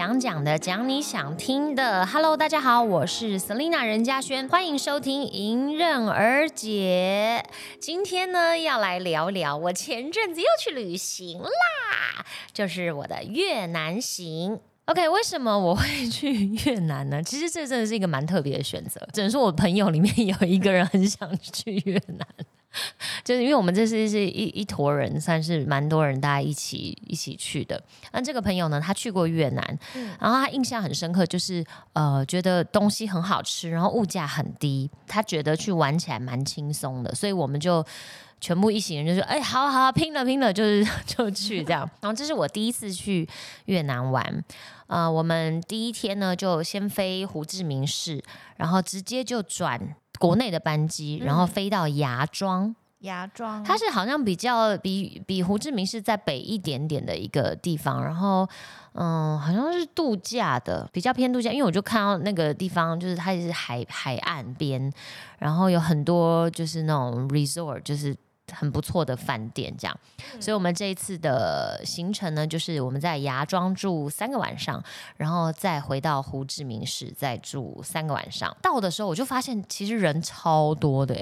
你想讲的，讲你想听的。Hello，大家好，我是 Selina 任嘉轩，欢迎收听《迎刃而解》。今天呢，要来聊聊我前阵子又去旅行啦，就是我的越南行。OK，为什么我会去越南呢？其实这真的是一个蛮特别的选择，只能说我朋友里面有一个人很想去越南。就是因为我们这次是一一坨人，算是蛮多人，大家一起一起去的。那这个朋友呢，他去过越南，然后他印象很深刻，就是呃，觉得东西很好吃，然后物价很低，他觉得去玩起来蛮轻松的，所以我们就全部一行人就说：“哎，好好拼了拼了，就是 就去这样。”然后这是我第一次去越南玩，呃，我们第一天呢就先飞胡志明市，然后直接就转。国内的班机，然后飞到芽庄。芽庄，它是好像比较比比胡志明市在北一点点的一个地方，然后嗯，好像是度假的，比较偏度假。因为我就看到那个地方，就是它也是海海岸边，然后有很多就是那种 resort，就是。很不错的饭店，这样，所以我们这一次的行程呢，就是我们在芽庄住三个晚上，然后再回到胡志明市再住三个晚上。到的时候我就发现，其实人超多的，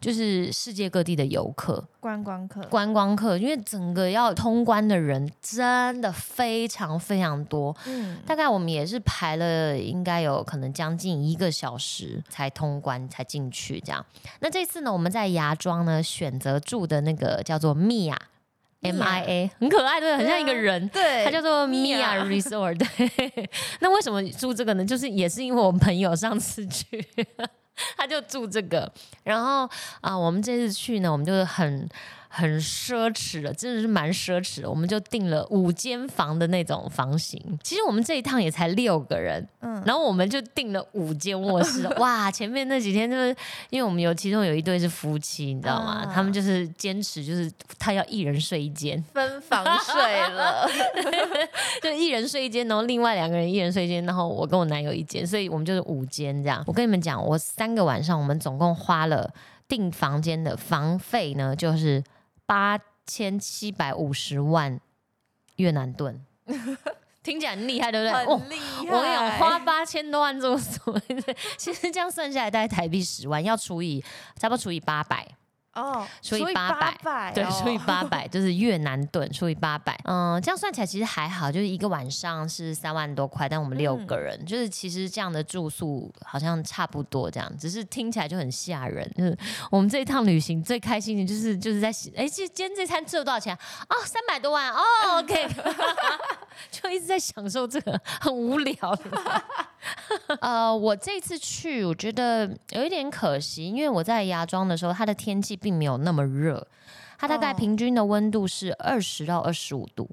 就是世界各地的游客。观光客，观光客，因为整个要通关的人真的非常非常多，嗯，大概我们也是排了应该有可能将近一个小时才通关才进去这样。那这次呢，我们在芽庄呢选择住的那个叫做 Mia，M I A，很可爱，对，很像一个人，对，它叫做 Mia Resort。对，那为什么住这个呢？就是也是因为我们朋友上次去。他就住这个，然后啊，我们这次去呢，我们就是很。很奢侈的，真的是蛮奢侈的。我们就订了五间房的那种房型。其实我们这一趟也才六个人，嗯，然后我们就订了五间卧室。哇，前面那几天就是因为我们有其中有一对是夫妻，你知道吗？他们就是坚持，就是他要一人睡一间，分房睡了，就一人睡一间，然后另外两个人一人睡一间，然后我跟我男友一间，所以我们就是五间这样。我跟你们讲，我三个晚上，我们总共花了订房间的房费呢，就是。八千七百五十万越南盾，听起来很厉害，对不对？很厉害。我跟你讲，花八千多万做什么？其实这样算下来大概台币十万，要除以差不多除以八百。哦，除以八百，对，除以八百 就是越南盾，除以八百，嗯，这样算起来其实还好，就是一个晚上是三万多块，但我们六个人，就是其实这样的住宿好像差不多这样，只是听起来就很吓人。就是我们这一趟旅行最开心的就是就是在哎，今今天这餐吃了多少钱啊？三百多万哦，OK，就一直在享受这个，很无聊。呃，我这次去，我觉得有一点可惜，因为我在芽庄的时候，它的天气并没有那么热，它大概平均的温度是二十到二十五度，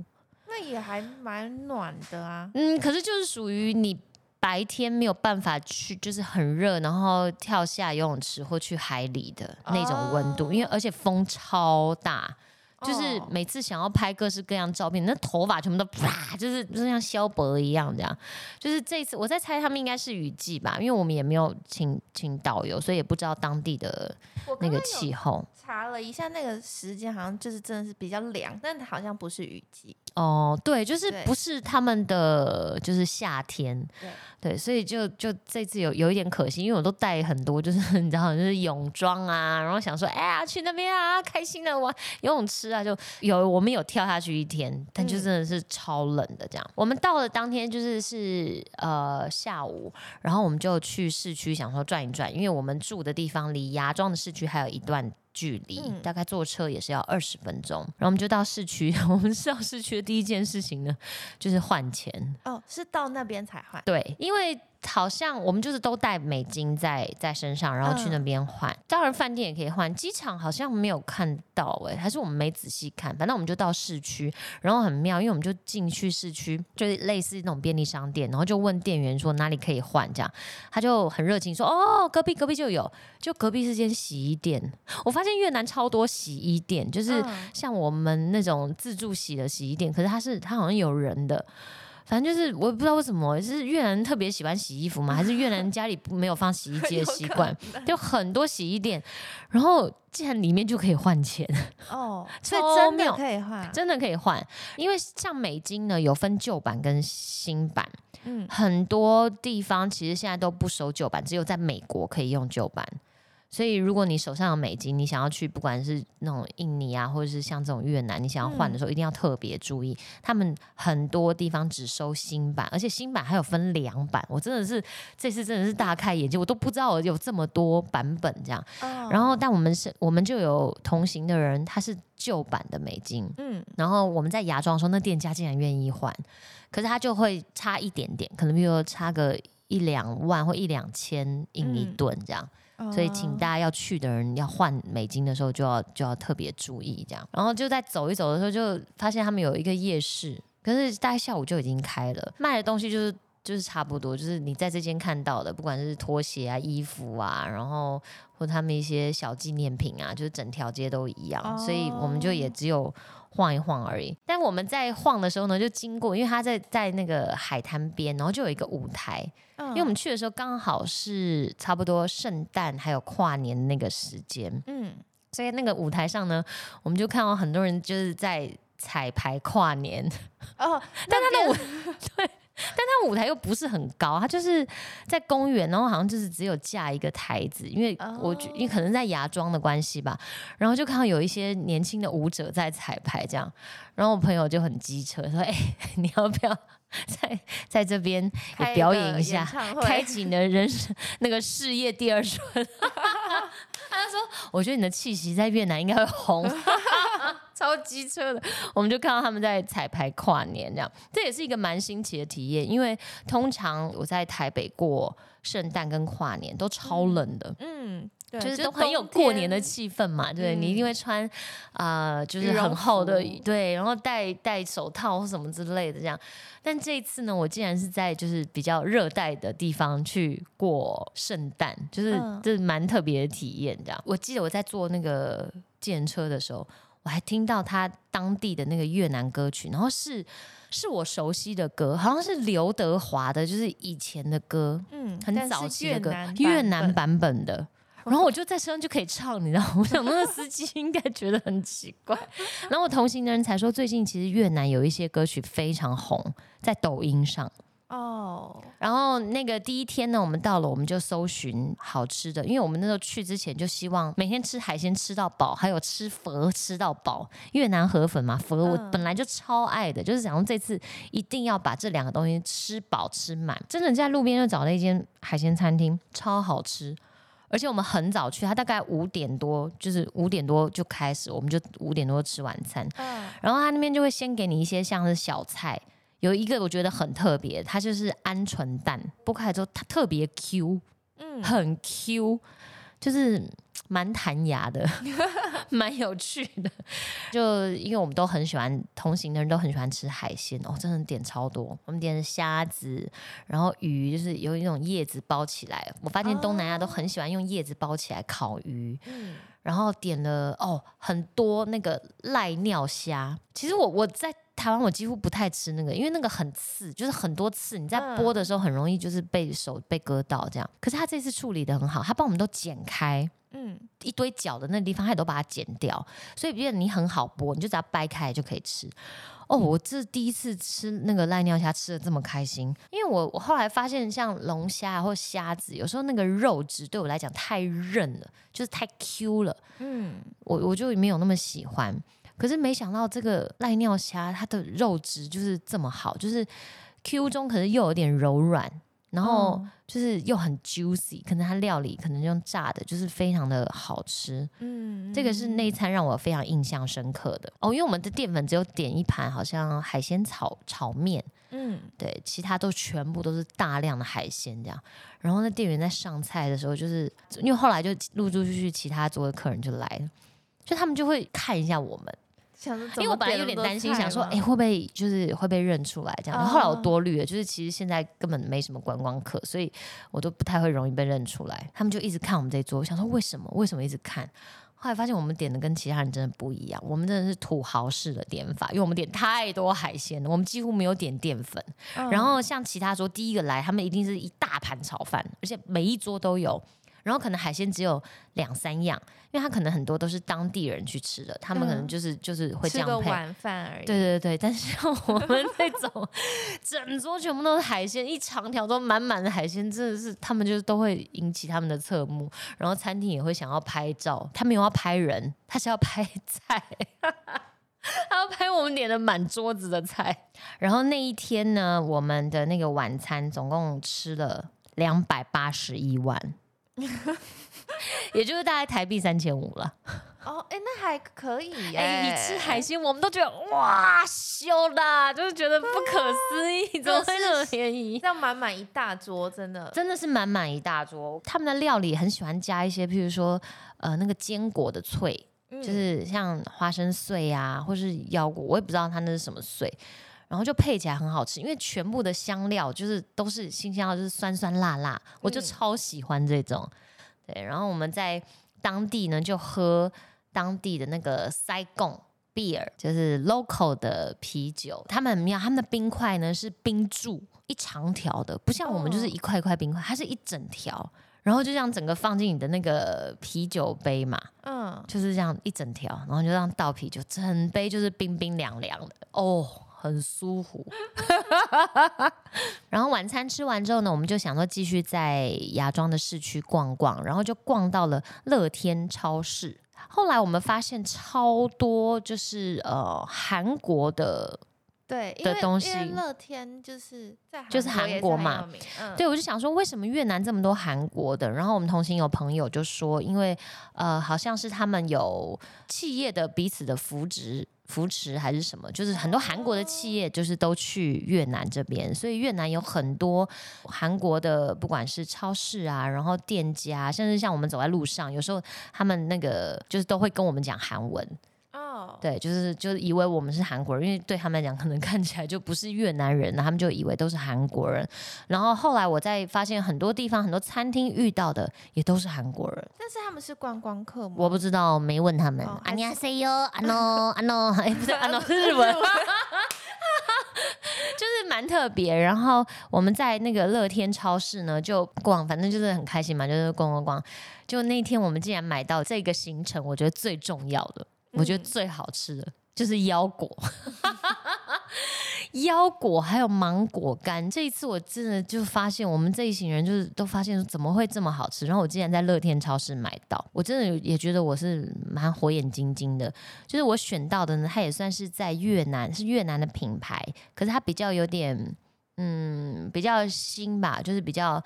那也还蛮暖的啊。嗯，可是就是属于你白天没有办法去，就是很热，然后跳下游泳池或去海里的那种温度，因为而且风超大。就是每次想要拍各式各样照片，那头发全部都啪，就是就像萧伯一样这样。就是这次我在猜他们应该是雨季吧，因为我们也没有请请导游，所以也不知道当地的那个气候。查了一下那个时间，好像就是真的是比较凉，但好像不是雨季。哦，对，就是不是他们的就是夏天。对对，所以就就这次有有一点可惜，因为我都带很多，就是你知道，就是泳装啊，然后想说，哎呀，去那边啊，开心的玩游泳池啊，就有我们有跳下去一天，但就真的是超冷的这样。我们到了当天就是是呃下午，然后我们就去市区想说转一转，因为我们住的地方离芽庄的市区还有一段。距离大概坐车也是要二十分钟，然后我们就到市区。我们到市区的第一件事情呢，就是换钱。哦，是到那边才换？对，因为。好像我们就是都带美金在在身上，然后去那边换。当然饭店也可以换，机场好像没有看到哎，还是我们没仔细看。反正我们就到市区，然后很妙，因为我们就进去市区，就是类似那种便利商店，然后就问店员说哪里可以换，这样他就很热情说哦，隔壁隔壁就有，就隔壁是间洗衣店。我发现越南超多洗衣店，就是像我们那种自助洗的洗衣店，可是它是它好像有人的。反正就是我也不知道为什么，是越南人特别喜欢洗衣服吗？还是越南人家里没有放洗衣机的 习惯？就很多洗衣店，然后竟然里面就可以换钱，哦，所以真的可以换，真的可以换。因为像美金呢，有分旧版跟新版，嗯，很多地方其实现在都不收旧版，只有在美国可以用旧版。所以，如果你手上有美金，你想要去不管是那种印尼啊，或者是像这种越南，你想要换的时候，一定要特别注意，他们很多地方只收新版，而且新版还有分两版。我真的是这次真的是大开眼界，我都不知道有这么多版本这样。哦然后，但我们是，我们就有同行的人，他是旧版的美金，嗯，然后我们在牙庄的时候，那店家竟然愿意换，可是他就会差一点点，可能比如说差个一两万或一两千印尼嗯盾这样。所以，请哦大家要去的人要换美金的时候，就要就要特别注意这样。然后就在走一走的时候，就发现他们有一个夜市，可是大概下午就已经开了，卖的东西就是就是差不多，就是你在这间看到的，不管是拖鞋啊、衣服啊，然后或他们一些小纪念品啊，就是整条街都一样，所以我们就也只有。晃一晃而已，但我们在晃的时候呢，就经过，因为他在在那个海滩边，然后就有一个舞台，因因为我们去的时候刚好是差不多圣诞还有跨年那个时间，嗯，所以那个舞台上呢，我们就看到很多人就是在彩排跨年，哦，但他的舞舞 但他舞台又不是很高，他就是在公园，然后好像就是只有架一个台子，因为我觉因为可能在芽庄的关系吧，然后就看到有一些年轻的舞者在彩排这样，然后我朋友就很机车说：“哎、你要不要在在这边也表演一下？”开启你的人生那个事业第二春。他就说：“我觉得你的气息在越南应该会红，超机车的。”我们就看到他们在彩排跨年，这样这也是一个蛮新奇的体验。因为通常我在台北过圣诞跟跨年都超冷的，嗯，对，就是都很有过年的气氛嘛。对、你一定会穿啊、呃就是很厚的对，然后戴戴手套或什么之类的这样。但这一次呢，我竟然是在就是比较热带的地方去过圣诞，就是嗯这蛮特别的体验。这样，我记得我在坐那个计程车的时候，我还听到他当地的那个越南歌曲，然后是是我熟悉的歌，好像是刘德华的，就是以前的歌，嗯，很早期的歌，越越南版版本的。然后我就在车上就可以唱，你知道吗？我想那个司机应该觉得很奇怪。然后我同行的人才说，最近其实越南有一些歌曲非常红，在抖音上。本哦，然后那个第一天呢，我们到了，我们就搜寻好吃的，因为我们那时候去之前就希望每天吃海鲜吃到饱，还有吃佛吃到饱。越南河粉嘛，佛我嗯本来就超爱的，就是想说这次一定要把这两个东西吃饱吃满。真的在路边就找了一间海鲜餐厅，超好吃。而且我们很早去，他大概五点多，就是五点多就开始，我们就五点多吃晚餐。嗯，然后他那边就会先给你一些像是小菜，有一个我觉得很特别，它就是鹌鹑蛋，剥开来之后它特别 Q，嗯，很 Q，就是嘖蛮弹牙的，蛮有趣的。就因为我们都很喜欢，同行的人都很喜欢吃海鲜哦，真的点超多。我们点的虾子，然后鱼就是有一种叶子包起来。我发现东南亚都很喜欢用叶子包起来烤鱼。嗯，然后点了哦很多那个赖尿虾。其实我我在台湾我几乎不太吃那个，因为那个很刺，就是很多刺，你在嗯剥的时候很容易就是被手被割到这样。可是他这次处理的很好，他帮我们都剪开。嗯，一堆角的那个地方，他也都把它剪掉，所以变得你很好剥，你就只要掰开来就可以吃。哦，我这第一次吃那个赖尿虾吃的这么开心，因为我我后来发现，像龙虾或虾子，有时候那个肉质对我来讲太韧了，就是太 Q 了，嗯，我我就没有那么喜欢。可是没想到这个赖尿虾，它的肉质就是这么好，就是 Q 中，可是又有点柔软，然后哦就是又很 juicy，可能它料理可能用炸的，就是非常的好吃。嗯，这个是那一餐让我非常印象深刻的。哦，因为我们的淀粉只有点一盘，好像海鲜炒炒面，嗯，对，其他都全部都是大量的海鲜这样。然后那店员在上菜的时候，就是因为后来就陆陆续续其他桌的客人就来了，就他们就会看一下我们，想说怎么因为我本来有点担心，想说，吗哎、会不会就是会被认出来这样？后后来我多虑了，就是其实现在根本没什么观光客，所以我都不太会容易被认出来。他们就一直看我们这一桌，我想说为什么？为什么一直看？后后来发现我们点的跟其他人真的不一样，我们真的是土豪式的点法，因为我们点太多海鲜了，我们几乎没有点淀粉。嗯然后像其他桌第一个来，他们一定是一大盘炒饭，而且每一桌都有。然后可能海鲜只有两三样，因为他可能很多都是当地人去吃的，他们可能嗯就是、就是会这样配。晚饭而已。对对对，但是像我们那种整桌全部都是海鲜，一长条都满满的海鲜，真的是他们就是都会引起他们的侧目，然后餐厅也会想要拍照，他没有要拍人，他是要拍菜。他要拍我们点的满桌子的菜，然后那一天呢，我们的那个晚餐总共吃了两百八十一万，也就是大概台币三千五了。哦，哎，那还可以耶。哎、你吃海鲜，我们都觉得哇，羞啦，就是觉得不可思议，怎么会那么便宜？这样满满一大桌，真的。真的是满满一大桌。他们的料理很喜欢加一些，譬如说，呃，那个坚果的脆，嗯就是像花生碎啊，或是腰果，我也不知道它那是什么碎。然后就配起来很好吃，因为全部的香料就是都是新香料，就是酸酸辣辣，我就嗯超喜欢这种。对，然后我们在当地呢就喝当地的那个塞贡 beer，就是 local 的啤酒。他们很妙，他们的冰块呢是冰柱，一长条的，不像我们就是哦一块一块冰块，它是一整条。然后就这样整个放进你的那个啤酒杯嘛，嗯，就是这样一整条，然后就这样倒啤酒，整杯就是冰冰凉凉的哦，很舒服。然后晚餐吃完之后呢，我们就想说继续在芽庄的市区逛逛，然后就逛到了乐天超市。后来我们发现超多就是呃韩国的对，因为的东西因为乐天就是在就是韩国嘛对，我就想说，为什么越南这么多韩国的？然后我们同行有朋友就说，因为呃，好像是他们有企业的彼此的扶植。扶持还是什么，就是很多韩国的企业就是都去越南这边，所以越南有很多韩国的，不管是超市啊，然后店家，甚至像我们走在路上，有时候他们那个就是都会跟我们讲韩文，哦，对，就是就是以为我们是韩国人，因为对他们来讲可能看起来就不是越南人，他们就以为都是韩国人。然后后来我再发现很多地方很多餐厅遇到的也都是韩国人，但是他们是观光客吗？我不知道，没问他们哦。还안녕是 하세요，안녕 안녕，哎，不是안녕是日文。就是蛮特别，然后我们在那个乐天超市呢，就逛，反正就是很开心嘛，就是逛逛逛。就那天我们竟然买到这个行程，我觉得最重要的， 我觉得嗯最好吃的就是腰果，腰果还有芒果干。这一次我真的就发现，我们这一行人就是都发现怎么会这么好吃。然后我竟然在乐天超市买到，我真的也觉得我是蛮火眼金睛的。就是我选到的呢，它也算是在越南，是越南的品牌，可是它比较有点嗯比较新吧，就是比较。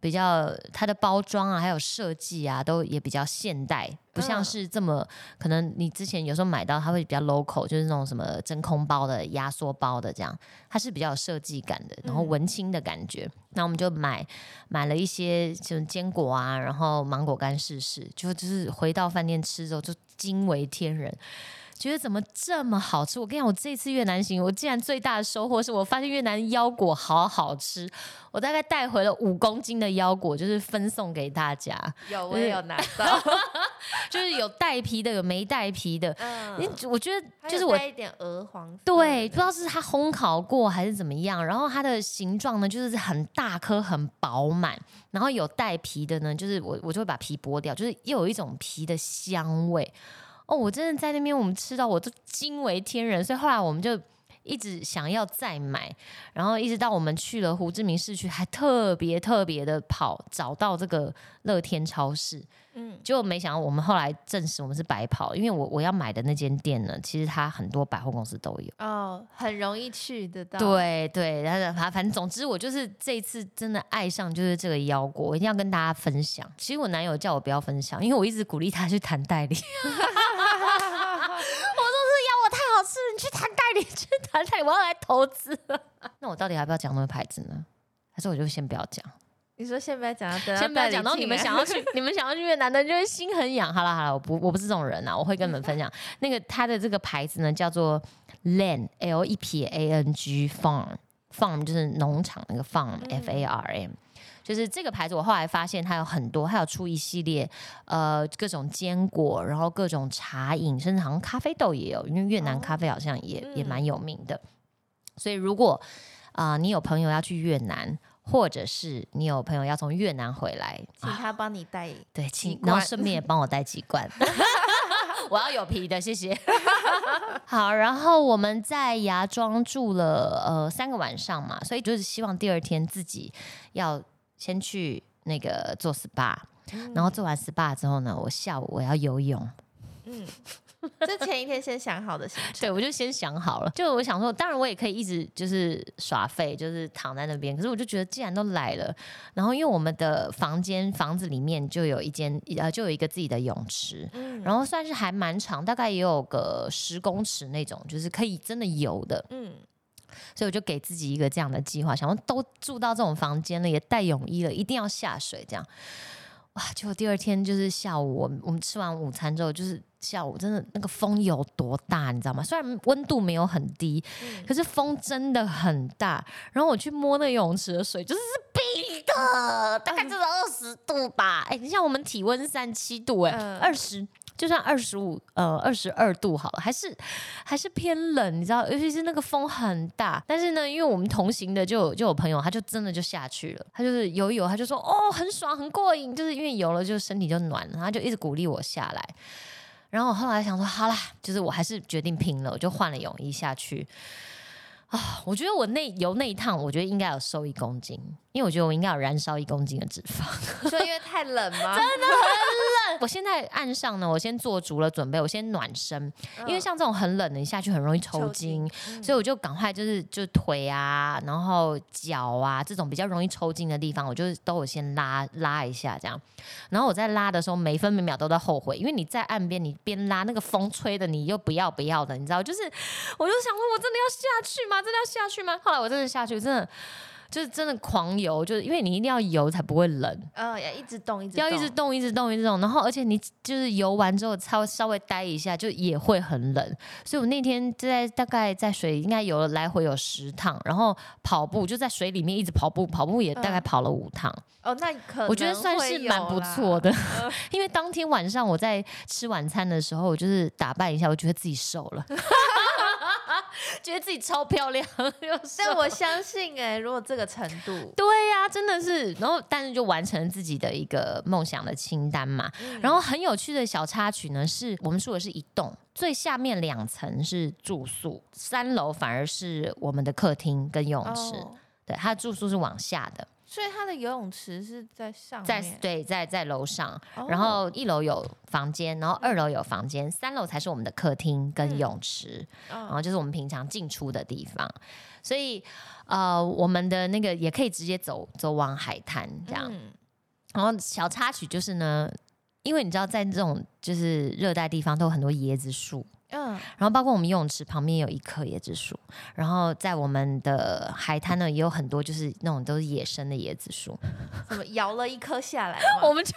比较它的包装啊，还有设计啊，都也比较现代，不像嗯是这么、可能你之前有时候买到它会比较 local，就是那种什么真空包的、压缩包的这样，它是比较有设计感的，然后嗯文青的感觉。那我们就买买了一些就是坚果啊，然后芒果干试试，就就是回到饭店吃之后就惊为天人。觉得怎么这么好吃？我跟你讲，我这次越南行，我竟然最大的收获是我发现越南腰果好好吃。我大概带回了五公斤的腰果，就是分送给大家，有，我也有拿到。就是有带皮的，有没带皮的。嗯你我觉得就是我有带一点鹅黄对，不知道是它烘烤过还是怎么样，然后它的形状呢，就是很大颗、很饱满，然后有带皮的呢，就是我我就会把皮剥掉，就是又有一种皮的香味。哦，我真的在那边我们吃到我都惊为天人，所以后来我们就一直想要再买，然后一直到我们去了胡志明市区，还特别特别的跑找到这个乐天超市，嗯，结果没想到我们后来证实我们是白跑，因为我我要买的那间店呢，其实它很多百货公司都有。哦，很容易去得到。，对对，然后反反正总之我就是这一次真的爱上就是这个腰果，我一定要跟大家分享。其实我男友叫我不要分享，因为我一直鼓励他去谈代理。我说是腰果太好吃了，你去谈代我要来投资了。那我到底要不要讲那个牌子呢？还是我就先不要讲？你说先不要讲，等先不要讲到代理进来你们想要去，你们想要去越南的，就会心很痒。好了好了，我不我不是这种人呐、我会跟你们分享。那个它的这个牌子呢，叫做 Lan L E P A N G Farm farm 就是农场那个 farm 嗯 F A R M。就是这个牌子，我后来发现它有很多，它有出一系列，呃，各种坚果，然后各种茶饮，甚至好像咖啡豆也有，因为越南哦咖啡好像也、也嗯蛮有名的。所以如果啊、你有朋友要去越南，或者是你有朋友要从越南回来，请他帮你带。对，请，然后顺便也帮我带几罐。我要有皮的，谢谢。好，然后我们在芽庄住了呃三个晚上嘛，所以就是希望第二天自己要先去那个做 SPA，然后做完 SPA 之后呢，我下午我要游泳。嗯，这前一天先想好的行程。对，我就先想好了，就我想说，当然我也可以一直就是耍废，就是躺在那边。可是我就觉得，既然都来了，然后因为我们的房间房子里面就有一间呃，就有一个自己的泳池，嗯然后算是还蛮长，大概也有个十公尺那种，就是可以真的游的。嗯，所以我就给自己一个这样的计划，想说都住到这种房间了，也带泳衣了，一定要下水这样。哇！结果第二天就是下午，我们我们吃完午餐之后，就是下午真的那个风有多大，你知道吗？虽然温度没有很低，嗯可是风真的很大。然后我去摸那个泳池的水，就是是冰的，大概就是二十度吧。哎、你像我们体温三七度、哎、嗯二十。就算二十五呃二十二度好了，还是还是偏冷，你知道，尤其是那个风很大。但是呢，因为我们同行的就有就有朋友，他就真的就下去了，他就是游一游，他就说哦很爽很过瘾，就是因为游了就身体就暖了，他就一直鼓励我下来。然后我后来想说，好啦，就是我还是决定拼了，我就换了泳衣下去。啊，我觉得我那游那一趟，我觉得应该有瘦一公斤，因为我觉得我应该有燃烧一公斤的脂肪。你说因为太冷吗？真的，我现在岸上呢，我先做足了准备，我先暖身，因为像这种很冷的，你下去很容易抽抽筋筋，所以我就赶快就是就腿啊，然后脚啊这种比较容易抽筋的地方，我就都有先拉拉一下这样。然后我在拉的时候，每分每秒都在后悔，因为你在岸边，你边拉那个风吹的，你又不要不要的，你知道，就是我就想说，我真的要下去吗？真的要下去吗？后来我真的下去，真的。就是真的狂游，就是因为你一定要游才不会冷，嗯，要一直动，一直要一直动，一直动，一直动，然后而且你就是游完之后稍微稍微待一下，就也会很冷。所以我那天就在大概在水应该游了来回有十趟，然后跑步就在水里面一直跑步，跑步也大概嗯跑了五趟，哦，那可能我觉得算是蛮不错的。因为当天晚上我在吃晚餐的时候，我就是打扮一下，我觉得自己瘦了。觉得自己超漂亮，又但我相信，哎，如果这个程度，对呀、真的是，然后但是就完成了自己的一个梦想的清单嘛。嗯然后很有趣的小插曲呢，是我们住的是一栋，最下面两层是住宿，三楼反而是我们的客厅跟泳池。哦对，它的住宿是往下的，所以它的游泳池是在上在，对在在楼上，哦。然后一楼有房间，然后二楼有房间，三楼才是我们的客厅跟泳池。然嗯后就是我们平常进出的地方，所以呃，我们的那个也可以直接走走往海滩这样。嗯。然后小插曲就是呢，因为你知道在这种就是热带地方都有很多椰子树，嗯，然后包括我们游泳池旁边有一棵椰子树，然后在我们的海滩呢也有很多就是那种都是野生的椰子树，怎么摇了一颗下来？我们就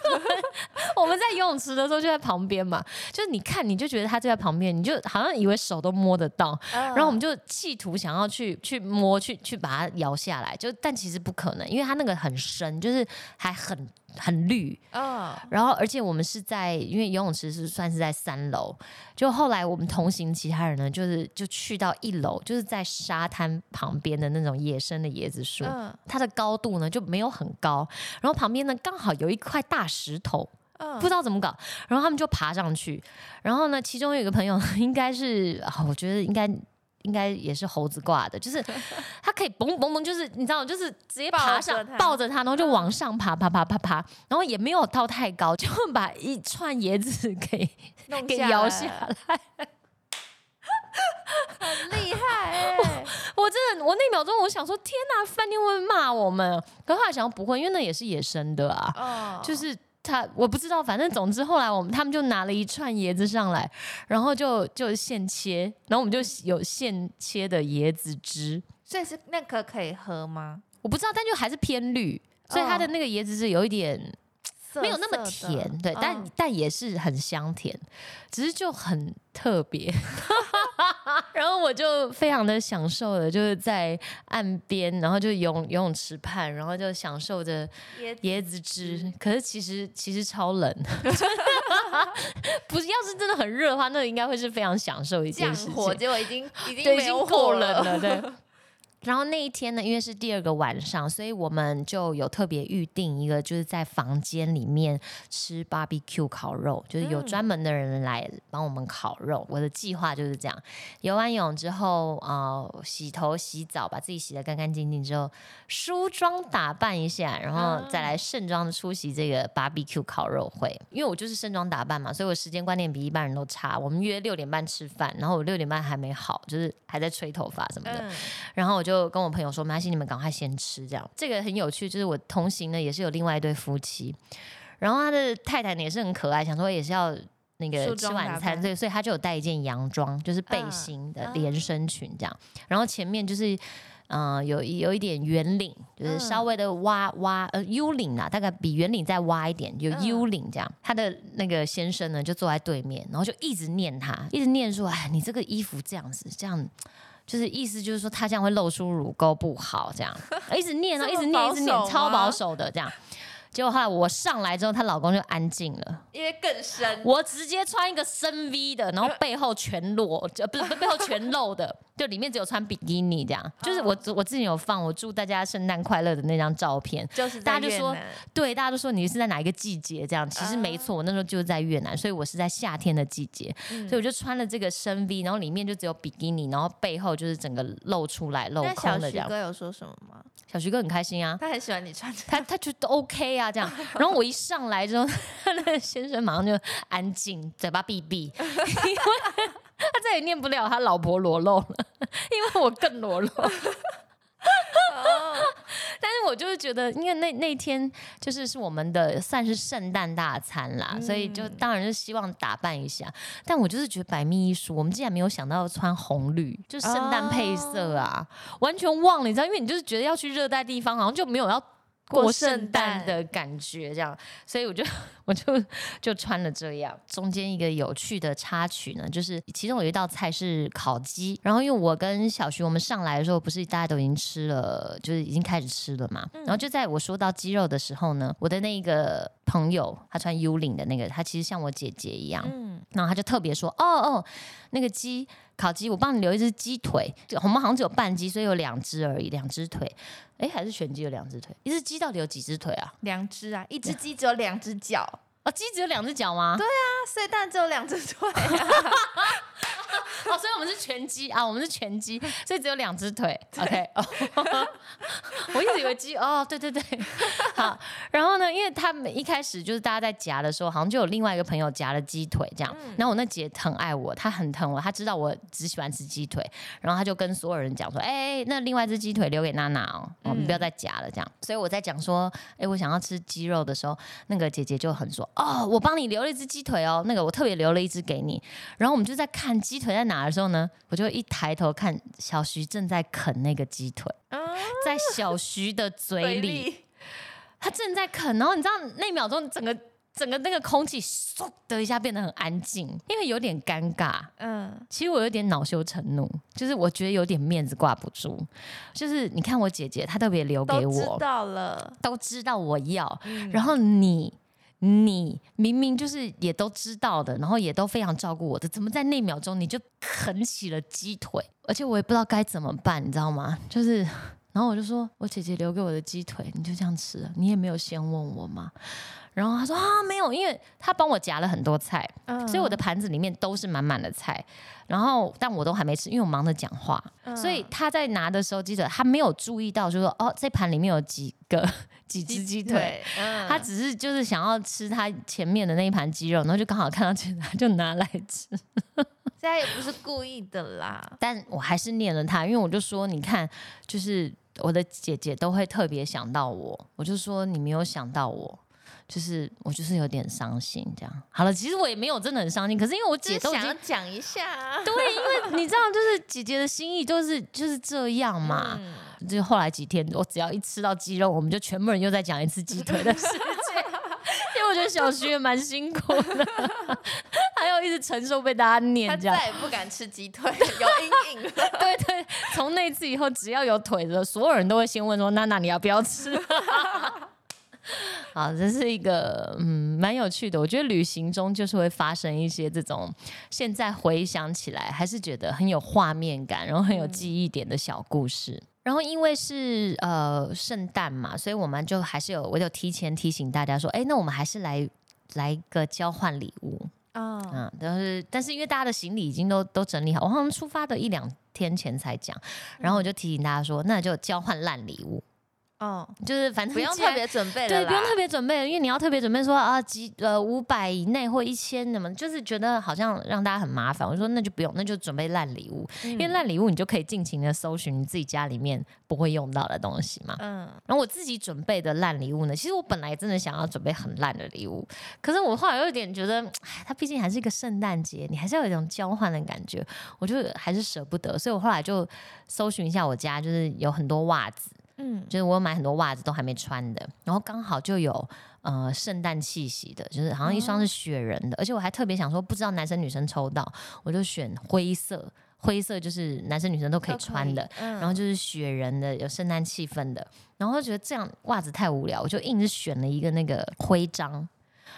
我们在游泳池的时候就在旁边嘛，就是你看你就觉得它就在旁边，你就好像以为手都摸得到，然然后我们就企图想要去去摸去去把它摇下来，就但其实不可能，因为它那个很深，就是还很很绿，嗯。然后而且我们是在因为游泳池是算是在三楼，就后来我们同行其他人呢，就是就去到一楼，就是在沙滩旁边的那种野生的椰子树，嗯。它的高度呢就没有很高，然后旁边呢刚好有一块大石头，嗯。不知道怎么搞，然后他们就爬上去，然后呢，其中有一个朋友 应该是，啊我觉得应该应该也是猴子挂的，就是 他可以嘣嘣嘣，就是你知道，就是直接爬上抱着它抱着它，然后就往上爬，爬爬爬爬，然后也没有到太高，就把一串椰子给弄 给摇下来。很厉害 哎，我真的，我那秒钟我想说，天哪，饭店会骂我们？可后来想不会，因为那也是野生的啊。哦，就是他，我不知道，反正总之后来我们他们就拿了一串椰子上来，然后就就现切，然后我们就有现切的椰子汁，所以是那个可以喝吗？我不知道，但就还是偏绿，所以它的那个椰子汁有一点没有那么甜，对，但嗯但也是很香甜，只是就很特别。然后我就非常的享受了，就是在岸边，然后就游游泳池畔，然后就享受着椰椰子汁。可是其实其实超冷，不是要是真的很热的话，那应该会是非常享受一件事情。降火，结果已经已经，已经够火冷了，对。然后那一天呢，因为是第二个晚上，所以我们就有特别预定一个，就是在房间里面吃 barbecue 烤肉，就是有嗯专门的人来帮我们烤肉。我的计划就是这样：游完泳之后，呃，洗头洗澡，把自己洗得干干净净之后，梳妆打扮一下，然后再来盛装的出席这个 barbecue 烤肉会。因为我就是盛装打扮嘛，所以我时间观念比一般人都差。我们约六点半吃饭，然后我六点半还没好，就是还在吹头发什么的。嗯，然后我就跟我朋友说，没关系，你们赶快先吃。这样，这个很有趣，就是我同行呢也是有另外一对夫妻，然后他的太太呢也是很可爱，想说也是要。那个吃晚餐，所以，所以他就有带一件洋装，就是背嗯心的嗯连身裙这样。然后前面就是，嗯、有一有一点圆领，就是嗯稍微的挖挖呃 U 领啊，大概比圆领再挖一点，有嗯 U 领这样。他的那个先生呢就坐在对面，然后就一直念他，一直念说，哎，你这个衣服这样子，这样。就是意思就是说，他这样会露出乳沟不好，这样一直念啊，一直念，一直念超保守的这样。结果后来我上来之后，她老公就安静了。因为更深，我直接穿一个深 V 的，然后背后全裸，就不是背后全露的，就里面只有穿比基尼这样。就是我我之前有放我祝大家圣诞快乐的那张照片，就是大家就说对，大家都说你是在哪一个季节这样，其实没错，我那时候就是在越南，所以我是在夏天的季节，嗯所以我就穿了这个深 V，然后里面就只有比基尼，然后背后就是整个露出来镂那小徐空的这样。小徐哥有说什么吗？小徐哥很开心啊，他很喜欢你穿他他觉得 OK 啊，这样。然后我一上来之后，他 那个先生马上就安静，嘴巴闭闭，因 为他再也念不了他老婆裸露了，因为我更裸露。哦，但是我就是觉得，因为那那天就是是我们的算是圣诞大餐啦，所以就当然是希望打扮一下。但我就是觉得百密一疏，我们竟然没有想到穿红绿，就圣诞配色啊，完全忘了，你知道，因为你就是觉得要去热带地方，好像就没有要。过过圣诞的感觉，这样，所以我就我就就穿了这样。中间一个有趣的插曲呢，就是其中有一道菜是烤鸡，然后因为我跟小徐我们上来的时候，不是大家都已经吃了，就是已经开始吃了嘛。然后就在我说到鸡肉的时候呢，我的那个朋友他穿 U 领的那个，他其实像我姐姐一样，嗯，然后他就特别说：“哦哦，那个鸡烤鸡，我帮你留一只鸡腿。就我们好像只有半鸡，所以有两只而已，两只腿。哎，还是全鸡有两只腿？一只鸡到底有几只腿啊？两只啊，一只鸡只有两只脚，啊，哦，鸡只有两只脚吗？对啊，所以当然只有两只腿啊。哦，所以我们是全鸡啊，我们是全鸡，所以只有两只腿。OK，哦，我一直以为鸡哦，对对对，好。然后呢，因为他们一开始就是大家在夹的时候，好像就有另外一个朋友夹了鸡腿这样。然后我那姐很爱我，她很疼我，她知道我只喜欢吃鸡腿，然后她就跟所有人讲说：“哎、那另外一只鸡腿留给娜娜哦，我们不要再夹了。”这样。所以我在讲说：“哎、我想要吃鸡肉的时候，那个姐姐就很说：‘哦，我帮你留了一只鸡腿哦，那个我特别留了一只给你。’然后我们就在看鸡腿在哪的时候呢，我就一抬头看小徐正在啃那个鸡腿，啊，在小徐的嘴里，他正在啃，然后你知道那秒钟整个整个那个空气嗖的一下变得很安静，因为有点尴尬。嗯，其实我有点恼羞成怒，就是我觉得有点面子挂不住。就是你看我姐姐，她特别留给我知我，道了。都知道我要，嗯然后你。你明明就是也都知道的，然后也都非常照顾我的，怎么在那秒钟你就啃起了鸡腿？而且我也不知道该怎么办，你知道吗？就是，然后我就说，我姐姐留给我的鸡腿，你就这样吃了，你也没有先问我吗？然后他说啊，没有，因为他帮我夹了很多菜，嗯所以我的盘子里面都是满满的菜，然后但我都还没吃，因为我忙着讲话，嗯所以他在拿的时候，记者他没有注意到，就说哦，这盘里面有几个几只鸡腿。，嗯他只是就是想要吃他前面的那一盘鸡肉，然后就刚好看到这个，他就拿来吃。现在也不是故意的啦。但我还是念了他，因为我就说，你看，就是我的姐姐都会特别想到我，我就说你没有想到我。就是我就是有点伤心，这样好了。其实我也没有真的很伤心，可是因为我姐都想要讲一下啊，对，因为 你知道，就是姐姐的心意就是就是这样嘛。嗯就后来几天，我只要一吃到鸡肉，我们就全部人又在讲一次鸡腿的事情。因为我觉得小徐也蛮辛苦的，还有要一直承受被大家他念这样。再也不敢吃鸡腿，有阴影了。对对，从那次以后，只要有腿的，所有人都会先问说：“娜娜，你要不要吃？” 好，这是一个嗯蛮有趣的。我觉得旅行中就是会发生一些这种，现在回想起来还是觉得很有画面感，然后很有记忆点的小故事。然后因为是呃圣诞嘛，所以我们就还是有我就提前提醒大家说，哎，那我们还是来来一个交换礼物。哦，嗯，但是但是因为大家的行李已经都都整理好，我好像出发的一两天前才讲，然后我就提醒大家说，那就交换烂礼物，哦，就是反正不用特别准备了对，不用特别准备，因为你要特别准备说啊几呃五百以内或一千什么，就是觉得好像让大家很麻烦。我说那就不用，那就准备烂礼物，嗯，因为烂礼物你就可以尽情的搜寻你自己家里面不会用到的东西嘛。嗯，然后我自己准备的烂礼物呢，其实我本来真的想要准备很烂的礼物，可是我后来有点觉得，哎，它毕竟还是一个圣诞节，你还是要有一种交换的感觉，我就还是舍不得，所以我后来就搜寻一下我家，就是有很多袜子，嗯，就是我有买很多袜子都还没穿的，然后刚好就有呃圣诞气息的，就是好像一双是雪人的，而且我还特别想说，不知道男生女生抽到，我就选灰色，灰色就是男生女生都可以穿的，，嗯然后就是雪人的，有圣诞气氛的，然后就觉得这样袜子太无聊，我就硬是选了一个那个徽章。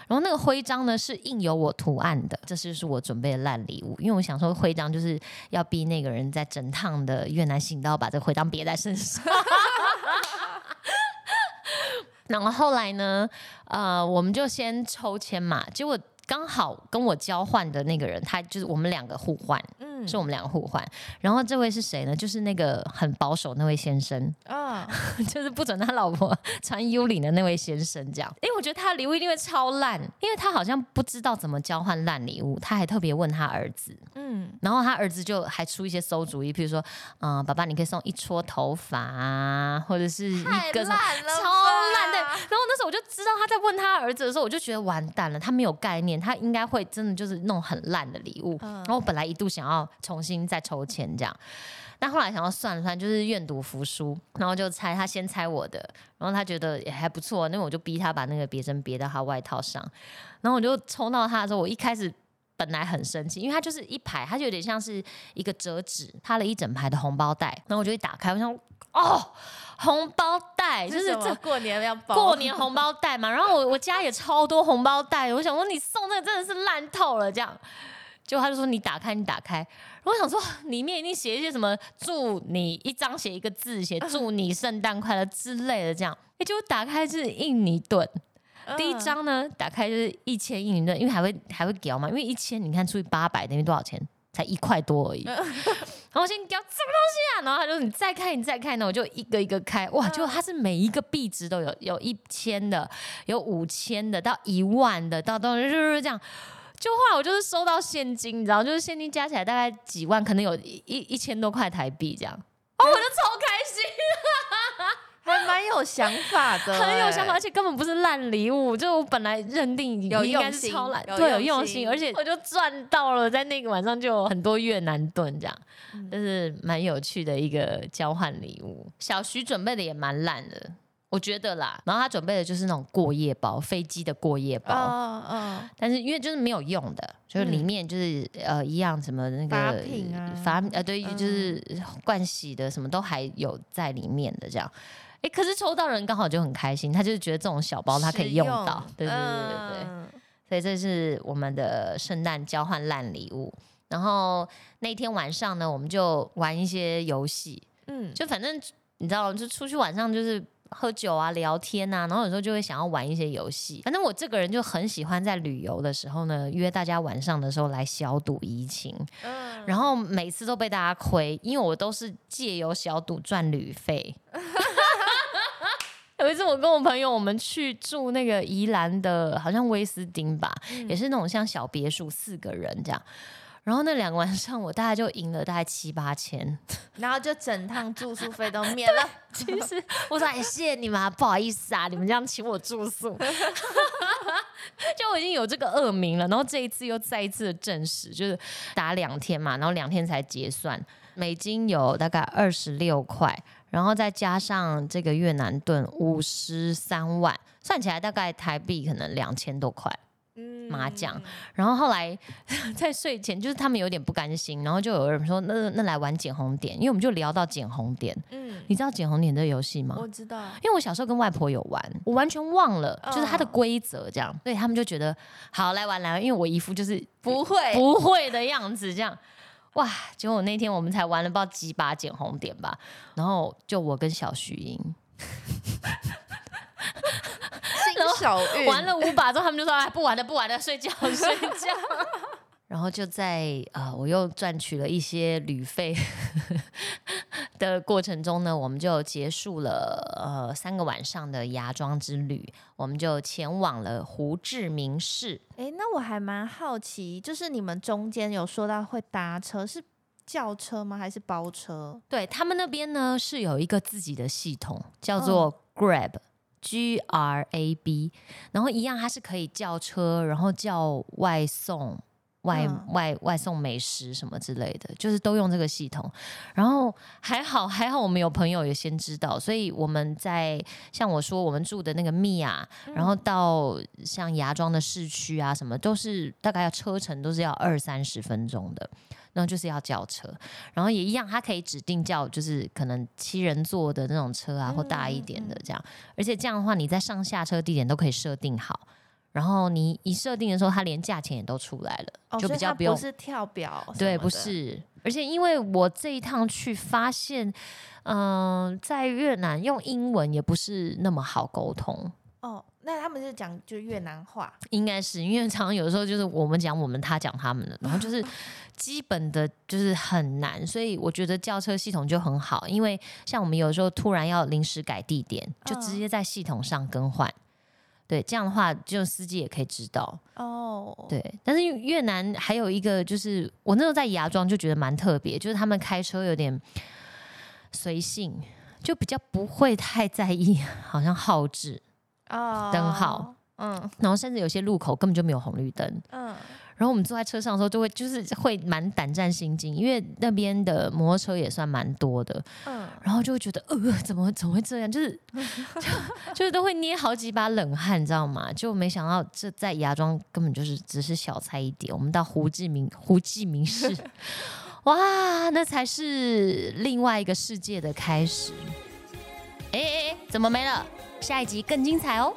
然后那个徽章呢是印有我图案的，这就是我准备的烂礼物，因为我想说徽章就是要逼那个人在整趟的越南行都要把这个徽章别在身上。然后后来呢，呃，我们就先抽签嘛，结果刚好跟我交换的那个人，他就是我们两个互换，嗯，是我们两个互换。然后这位是谁呢？就是那个很保守那位先生，哦，就是不准他老婆穿 U 领的那位先生，这样。因为我觉得他的礼物一定会超烂，因为他好像不知道怎么交换烂礼物，他还特别问他儿子，嗯，然后他儿子就还出一些馊主意，比如说，嗯、爸爸你可以送一撮头发啊，或者是一太个什么。烂了，超烂对，然后那时候我就知道他在问他儿子的时候，我就觉得完蛋了，他没有概念，他应该会真的就是弄很烂的礼物。嗯然后我本来一度想要重新再抽签这样，但后来想要算了算，就是愿赌服输，然后就猜他先猜我的，然后他觉得也还不错，那我就逼他把那个别针别到他外套上，然后我就抽到他的时候，我一开始。本来很生气，因为它就是一排，它就有点像是一个折纸，它了一整排的红包袋，然后我就一打开，我想，哦，红包袋就是这过年要包过年红包袋嘛，然后我我家也超多红包袋，我想说你送这个真的是烂透了这样。结果他就说你打开，你打开。我想说里面一定写一些什么祝你一张写一个字，写祝你圣诞快乐之类的这样。哎，结果打开是印尼盾，第一嗯张呢打开就是一千印尼盾，因为还会还会给嘛，因为一千你看除以八百等于多少钱？才一块多而已。然后我先给他什么东西啊？然后他就说你再开，你再开呢，我就一个一个开。哇，结果它是每一个币值都有，有一千的，有五千的，到一万的，到到就是这样。就后来我就是收到现金，你知道，就是现金加起来大概几万，可能有一一一千多块台币这样。哦，我就超开心，还蛮有想法的，很有想法，而哎。且根本不是烂礼物，就我本来认定有应该用心是超烂，有对，有用用心，而且我就赚到了，在那个晚上就有很多越南盾这样，嗯就是蛮有趣的一个交换礼物。小徐准备的也蛮烂的。我觉得啦，然后他准备的就是那种过夜包，飞机的过夜包，哦哦，但是因为就是没有用的，就是里面就是、呃一样什么那个发品啊发呃对，嗯就是盥洗的什么都还有在里面的这样。哎，可是抽到人刚好就很开心，他就是觉得这种小包他可以用到，对对对对对。嗯所以这是我们的圣诞交换烂礼物。然后那天晚上呢，我们就玩一些游戏，嗯，就反正你知道，就出去晚上就是喝酒啊、聊天啊，然后有时候就会想要玩一些游戏。反正我这个人就很喜欢在旅游的时候呢，约大家晚上的时候来小赌怡情，嗯然后每次都被大家亏，因为我都是借由小赌赚旅费。有一次，我跟我朋友，我们去住那个宜兰的，好像威斯汀吧，也是那种像小别墅，四个人这样。然后那两个晚上，我大概就赢了大概七八千。然后就整趟住宿费都免了，其实我说，哎，谢谢你们啊，不好意思啊，你们这样请我住宿，就我已经有这个恶名了。然后这一次又再一次的证实，就是打两天嘛，然后两天才结算，美金有大概二十六块，然后再加上这个越南盾五十三万，算起来大概台币可能两千多块。嗯麻将，然后后来 在睡前，就是他们有点不甘心，然后就有人说，那那来玩捡红点，因为我们就聊到捡红点。嗯，你知道捡红点这个游戏吗？我知道，因为我小时候跟外婆有玩，我完全忘了，就是它的哦规则这样，所以他们就觉得好来玩来玩，因为我一副就是不会，不会的样子，这样。哇！结果那天我们才玩了不知道几把捡红点吧，然后就我跟小徐赢，新手运玩了五把之后，他们就说：“哎，不玩了，不玩了，睡觉，睡觉。”然后就在呃，我又赚取了一些旅费 的过程中呢，我们就结束了呃三个晚上的芽庄之旅，我们就前往了胡志明市。哎，那我还蛮好奇，就是你们中间有说到会搭车，是轿车吗？还是包车？对他们那边呢是有一个自己的系统，叫做 Grab。G R A B，然后一样，它是可以叫车，然后叫外送、外、嗯外外送美食什么之类的，就是都用这个系统。然后还好还好，我们有朋友也先知道，所以我们在像我说我们住的那个密啊，然后到像芽庄的市区啊，什么都是大概要车程都是要二三十分钟的。然后就是要叫车，然后也一样，它可以指定叫就是可能七人座的那种车啊，或大一点的这样。而且这样的话，你在上下车地点都可以设定好，然后你一设定的时候，它连价钱也都出来了，哦，就比较不用。是跳表，对，不。是。而且因为我这一趟去发现，嗯、在越南用英文也不是那么好沟通。哦，那他们是讲就越南话，应该是因为常常有时候就是我们讲我们，他讲他们的，然后就是 基本的就是很难，所以我觉得轿车系统就很好，因为像我们有时候突然要临时改地点，就直接在系统上更换。对，这样的话，就司机也可以知道。哦，对，但是越南还有一个，就是我那时候在芽庄就觉得蛮特别，就是他们开车有点随性，就比较不会太在意，好像号志，哦，灯号，嗯然后甚至有些路口根本就没有红绿灯。嗯，然后我们坐在车上的时候，就会就是会蛮胆战心惊，因为那边的摩托车也算蛮多的，嗯，然后就会觉得呃，怎么怎么会这样，就是就 就是都会捏好几把冷汗，你知道吗？就没想到这在芽庄根本就是只是小菜一碟，我们到胡志明胡志明市，哇，那才是另外一个世界的开始。哎哎哎，怎么没了？下一集更精彩哦！